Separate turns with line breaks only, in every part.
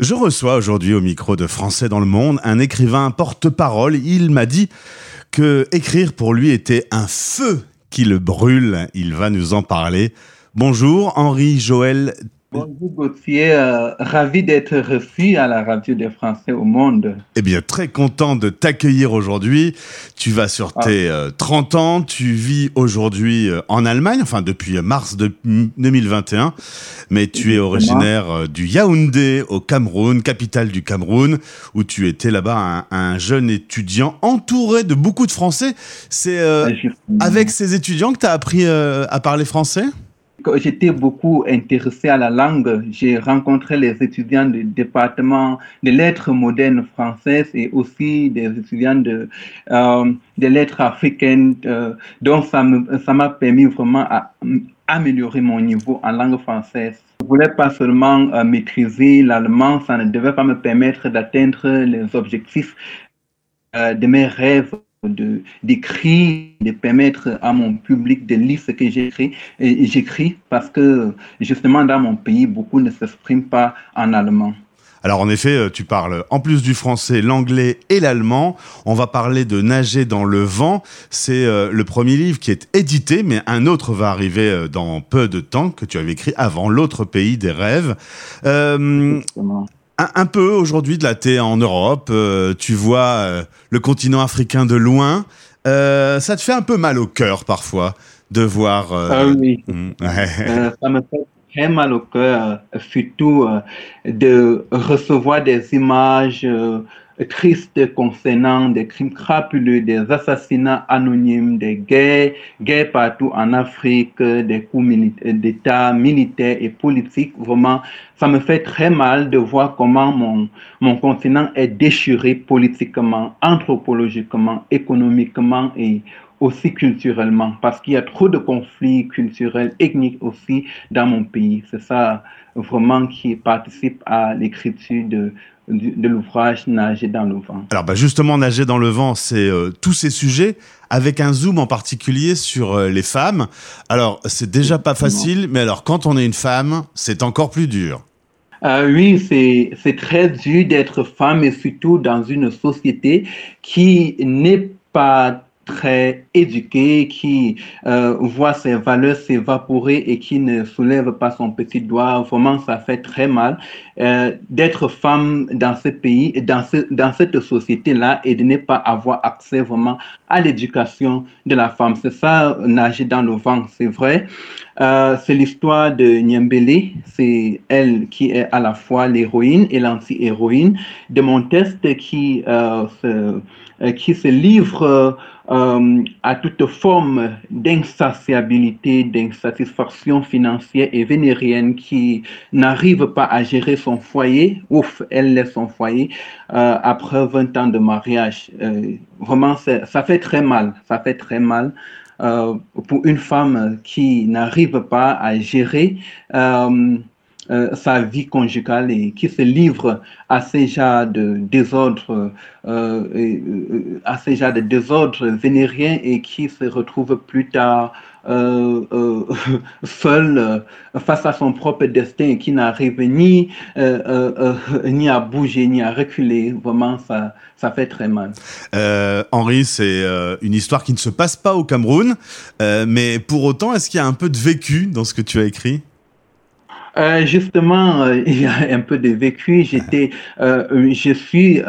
Je reçois aujourd'hui au micro de Français dans le monde un écrivain porte-parole. Il m'a dit que écrire pour lui était un feu qui le brûle. Il va nous en parler. Bonjour Henri Joël
Bonjour Gauthier, euh, ravi d'être reçu à la radio des Français au monde.
Eh bien, très content de t'accueillir aujourd'hui. Tu vas sur ah. tes 30 euh, ans, tu vis aujourd'hui euh, en Allemagne, enfin depuis mars de 2021, mais tu es originaire du Yaoundé au Cameroun, capitale du Cameroun, où tu étais là-bas un, un, jeune étudiant entouré de beaucoup de Français. C'est avec ces étudiants que tu as appris à parler français?
J'étais beaucoup intéressé à la langue. J'ai rencontré les étudiants du département des lettres modernes françaises et aussi des étudiants de, euh, des lettres africaines. Euh, donc, ça m'a permis vraiment à améliorer mon niveau en langue française. Je ne voulais pas seulement euh, maîtriser l'allemand, ça ne devait pas me permettre d'atteindre les objectifs de mes rêves de d'écrire, de permettre à mon public de lire ce que j'écris. Et j'écris parce que justement dans mon pays, beaucoup ne s'expriment pas en allemand.
Alors en effet, euh, tu parles en plus du français, l'anglais et l'allemand. On va parler de Nager dans le vent. C'est euh, le premier livre qui est édité, mais un autre va arriver euh, dans peu de temps que tu avais écrit avant, L'autre pays des rêves un, peu aujourd'hui de la thé en Europe. Euh, tu vois euh, le continent africain de loin. Euh, ça te fait un peu mal au cœur parfois de voir.
ah oui. Hmm, ça me fait très mal au cœur, surtout de recevoir des images triste concernant des crimes crapuleux, des assassinats anonymes, des guerres, guerres partout en Afrique, des coups d'État militaires et politiques. Vraiment, ça me fait très mal de voir comment mon, mon continent est déchiré politiquement, anthropologiquement, économiquement et aussi culturellement, parce qu'il y a trop de conflits culturels, ethniques aussi dans mon pays. C'est ça vraiment qui participe à l'écriture de, de, l'ouvrage Nager dans le vent.
Alors bah justement, Nager dans le vent, c'est euh, tous ces sujets avec un zoom en particulier sur euh, les femmes. Alors c'est déjà pas facile, mais alors quand on est une femme, c'est encore plus dur.
Euh, oui, c'est très dur d'être femme et surtout dans une société qui n'est pas très éduqué, qui euh, voit ses valeurs s'évaporer et qui ne soulève pas son petit doigt, vraiment, ça fait très mal euh, d'être femme dans ce pays, dans, ce, dans cette société-là et de ne pas avoir accès vraiment à l'éducation de la femme. C'est ça, nager dans le vent, c'est vrai. Euh, c'est l'histoire de Nyembele, c'est elle qui est à la fois l'héroïne et l'anti-héroïne de mon test qui, se, qui se livre euh, à toute forme d'insatiabilité, d'insatisfaction financière et vénérienne qui n'arrive pas à gérer son foyer, ouf, elle laisse son foyer euh, après 20 ans de mariage. Euh, vraiment, ça fait très mal, ça fait très mal. pour une femme qui n'arrive pas à gérer euh, sa vie conjugale et qui se livre à ces genres de désordres, euh, euh, à ces genres de désordres vénériens et qui se retrouve plus tard seul face à son propre destin et qui n'arrive ni, ni à bouger ni à reculer. Vraiment, ça, ça fait très mal.
Henri, c'est une histoire qui ne se passe pas au Cameroun, mais pour autant, est-ce qu'il y a un peu de vécu dans ce que tu as écrit?
Euh, justement, euh, il y a un peu de vécu. J'étais, euh, je suis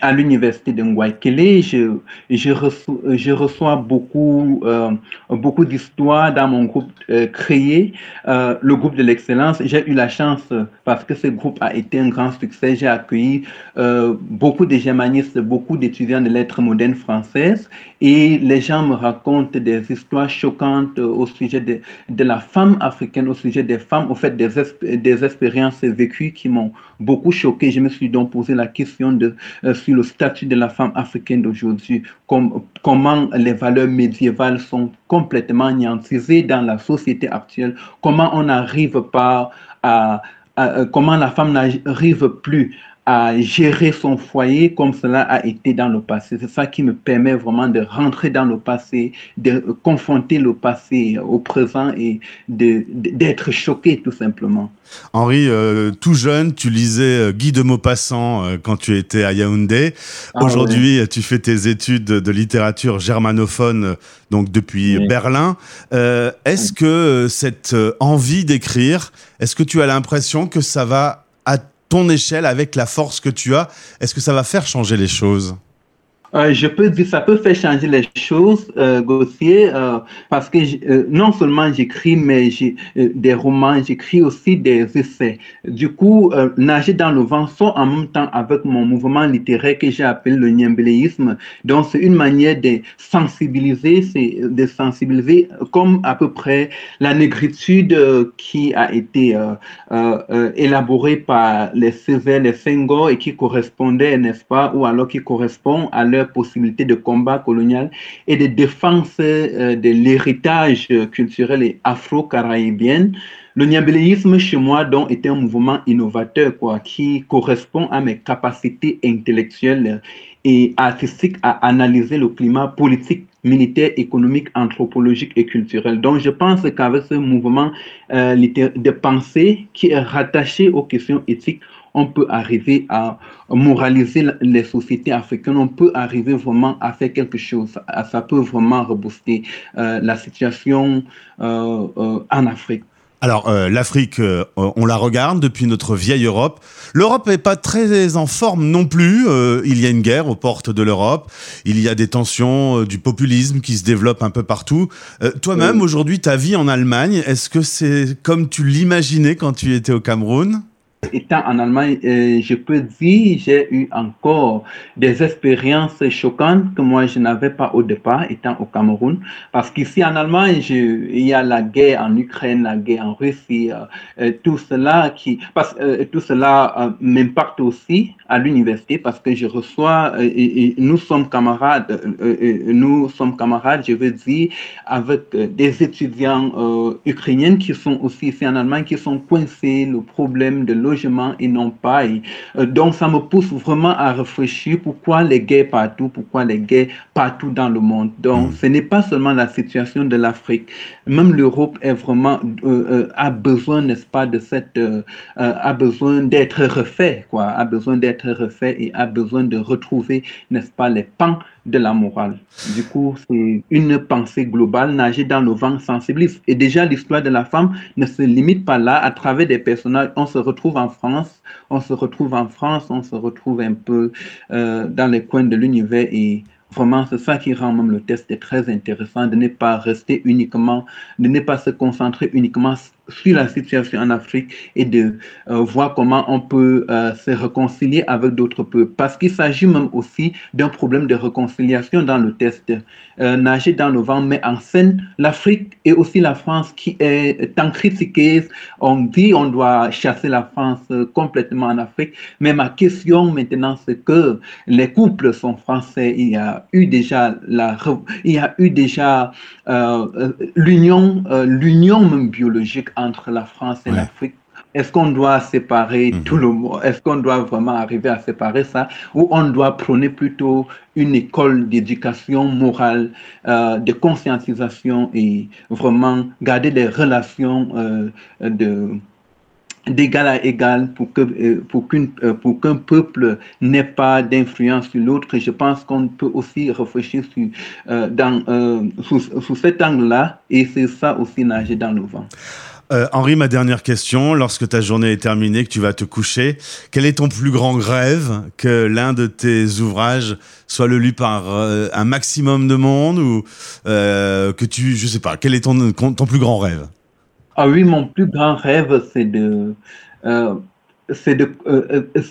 à l'université de Ngwaikele. Je, je, reçois, je reçois beaucoup, beaucoup d'histoires dans mon groupe créé, le groupe de l'excellence. J'ai eu la chance, parce que ce groupe a été un grand succès, j'ai accueilli beaucoup de germanistes, beaucoup d'étudiants de lettres modernes françaises. Et les gens me racontent des histoires choquantes au sujet de, de la femme africaine, au sujet des femmes, au fait des des, expériences vécues qui m'ont beaucoup choqué. Je me suis donc posé la question de, euh, sur le statut de la femme africaine d'aujourd'hui, comment les valeurs médiévales sont complètement anéantisées dans la société actuelle, comment on n'arrive pas à, comment la femme n'arrive plus à gérer son foyer comme cela a été dans le passé. C'est ça qui me permet vraiment de rentrer dans le passé, de confronter le passé au présent et d'être choqué tout simplement.
Henri, euh, tout jeune, tu lisais euh, Guy de Maupassant euh, quand tu étais à Yaoundé. Ah Aujourd'hui, tu fais tes études de littérature germanophone donc depuis Berlin. est-ce que cette envie d'écrire, est-ce que tu as l'impression que ça va ton échelle, avec la force que tu as, est-ce que ça va faire changer les choses?
Euh, je peux dire, ça peut faire changer les choses, euh, Gauthier, euh, parce que euh, non seulement j'écris, mais j'ai des romans, j'écris aussi des essais. Du coup, nager dans le vent sont en même temps avec mon mouvement littéraire que j'ai appelé le niembléisme. Donc, c'est une manière de sensibiliser, de sensibiliser comme à peu près la négritude qui a été élaborée par les Césaires, les Senghor et qui correspondait, n'est-ce pas, ou alors qui correspond à leur possibilités de combat colonial et de défense euh, de l'héritage culturel et afro-caraïbien. Le niabeléisme chez moi donc était un mouvement innovateur quoi, qui correspond à mes capacités intellectuelles et artistiques à analyser le climat politique, militaire, économique, anthropologique et culturel. Donc je pense qu'avec ce mouvement euh, de pensée qui est rattaché aux questions éthiques, on peut arriver à moraliser les sociétés africaines, on peut arriver vraiment à faire quelque chose. Ça peut vraiment rebooster euh, la situation euh, euh, en Afrique.
Alors l'Afrique, on la regarde depuis notre vieille Europe. L'Europe n'est pas très en forme non plus. il y a une guerre aux portes de l'Europe. Il y a des tensions, du populisme qui se développe un peu partout. Toi-même, aujourd'hui, ta vie en Allemagne, est-ce que c'est comme tu l'imaginais quand tu étais au Cameroun?
Étant en Allemagne, euh, je peux dire j'ai eu encore des expériences choquantes que moi je n'avais pas au départ étant au Cameroun. Parce qu'ici en Allemagne, il y a la guerre en Ukraine, la guerre en Russie, euh, euh, tout cela qui, parce, tout cela m'impacte aussi à l'université parce que je reçois, nous sommes camarades, nous sommes camarades, je veux dire, avec des étudiants ukrainiens qui sont aussi ici en Allemagne, qui sont coincés, le problème de l'eau et non pas. Euh, donc, ça me pousse vraiment à réfléchir pourquoi les guerres partout, pourquoi les guerres partout dans le monde. Donc, mm. ce n'est pas seulement la situation de l'Afrique. Même l'Europe est vraiment, euh, euh, a besoin, n'est-ce pas, de cette, a besoin d'être refait, quoi, a besoin d'être refait et a besoin de retrouver, n'est-ce pas, les pans de la morale. Du coup, c'est une pensée globale, nager dans le vent sensibilise. Et déjà, l'histoire de la femme ne se limite pas là. À travers des personnages, on se retrouve en France, on se retrouve en France, on se retrouve un peu euh, dans les coins de l'univers et Vraiment, c'est ça qui rend même le test très intéressant, de ne pas rester uniquement, de ne pas se concentrer uniquement sur la situation en Afrique et de euh, voir comment on peut euh, se réconcilier avec d'autres peuples. Parce qu'il s'agit même aussi d'un problème de réconciliation dans le test. Euh, nager dans le vent met en scène l'Afrique et aussi la France qui est tant critiquée. On dit on doit chasser la France complètement en Afrique. Mais ma question maintenant, c'est que les couples sont français. Il y a eu déjà la, il y a eu déjà l'union, l'union même biologique entre la France et l'Afrique est-ce qu'on doit séparer mhm. tout le monde Est-ce qu'on doit vraiment arriver à séparer ça Ou on doit prôner plutôt une école d'éducation morale, euh, de conscientisation et vraiment garder des relations euh, de d'égal à égal pour que euh, pour qu'une pour qu'un peuple n'ait pas d'influence sur l'autre? Je pense qu'on peut aussi réfléchir sur dans sous, sous, cet angle là et c'est ça aussi nager dans le vent
euh, Henri, ma dernière question. Lorsque ta journée est terminée, que tu vas te coucher, quel est ton plus grand rêve que l'un de tes ouvrages soit le lu par euh, un maximum de monde ou euh, que tu, je sais pas, quel est ton, ton plus grand rêve?
Ah oui, mon plus grand rêve, c'est de, c'est de,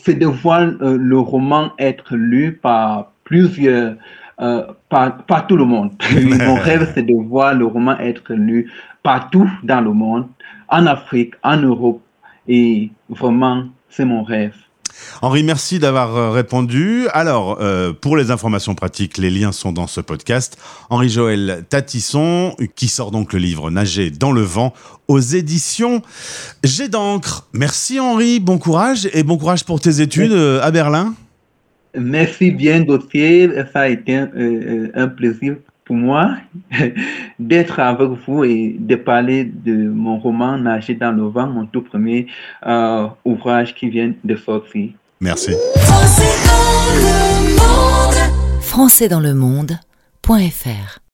c'est de voir le roman être lu par plusieurs, par, par tout le monde. mon rêve, c'est de voir le roman être lu partout dans le monde, en Afrique, en Europe. Et vraiment, c'est mon rêve.
Henri, merci d'avoir euh, répondu. Alors, euh, pour les informations pratiques, les liens sont dans ce podcast. Henri-Joël Tatisson, qui sort donc le livre Nager dans le vent aux éditions J'ai d'encre. Merci Henri, bon courage et bon courage pour tes études euh, à Berlin.
Merci bien, Gauthier. Ça a été un plaisir pour moi d'être avec vous et de parler de mon roman Nager dans le vent, mon tout premier euh, ouvrage qui vient de sortir.
Merci.
Français dans le monde.